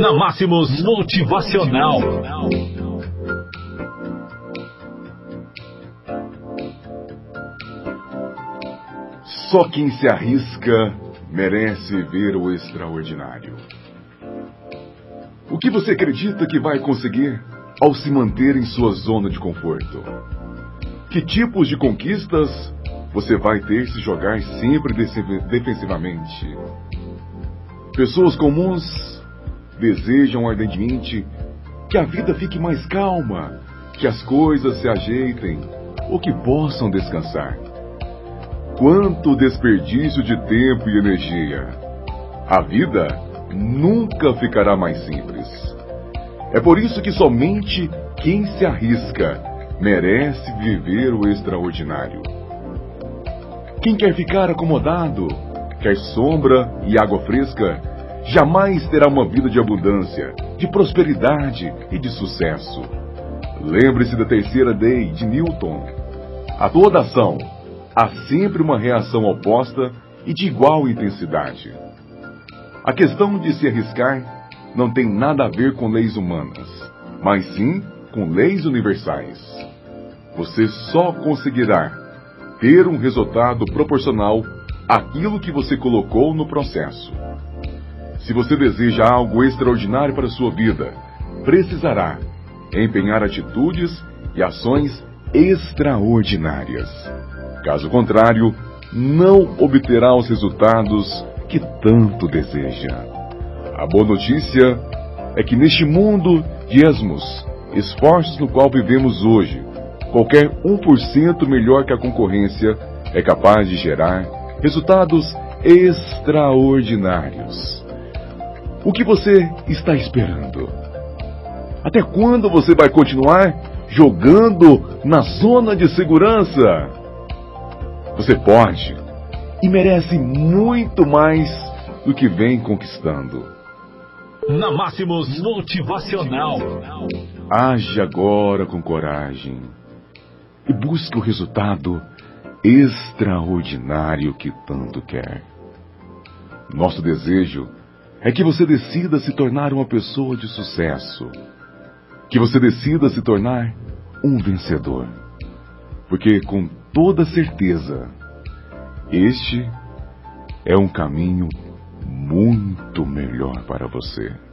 Na Máximos Motivacional. Só quem se arrisca merece ver o extraordinário. O que você acredita que vai conseguir ao se manter em sua zona de conforto? Que tipos de conquistas você vai ter se jogar sempre defensivamente? Pessoas comuns desejam ardentemente que a vida fique mais calma, que as coisas se ajeitem ou que possam descansar. Quanto desperdício de tempo e energia! A vida nunca ficará mais simples. É por isso que somente quem se arrisca merece viver o extraordinário. Quem quer ficar acomodado, quer sombra e água fresca, jamais terá uma vida de abundância, de prosperidade e de sucesso. Lembre-se da terceira lei de Newton. A toda ação há sempre uma reação oposta e de igual intensidade. A questão de se arriscar não tem nada a ver com leis humanas, mas sim com leis universais. Você só conseguirá ter um resultado proporcional àquilo que você colocou no processo. Se você deseja algo extraordinário para a sua vida, precisará empenhar atitudes e ações extraordinárias. Caso contrário, não obterá os resultados que tanto deseja. A boa notícia é que neste mundo de esmos, esforços no qual vivemos hoje, qualquer 1% melhor que a concorrência é capaz de gerar resultados extraordinários. O que você está esperando? Até quando você vai continuar jogando na zona de segurança? Você pode e merece muito mais do que vem conquistando. Na Máximos Motivacional. Age agora com coragem e busque o resultado extraordinário que tanto quer. Nosso desejo é que você decida se tornar uma pessoa de sucesso, que você decida se tornar um vencedor. Porque com toda certeza, este é um caminho muito melhor para você.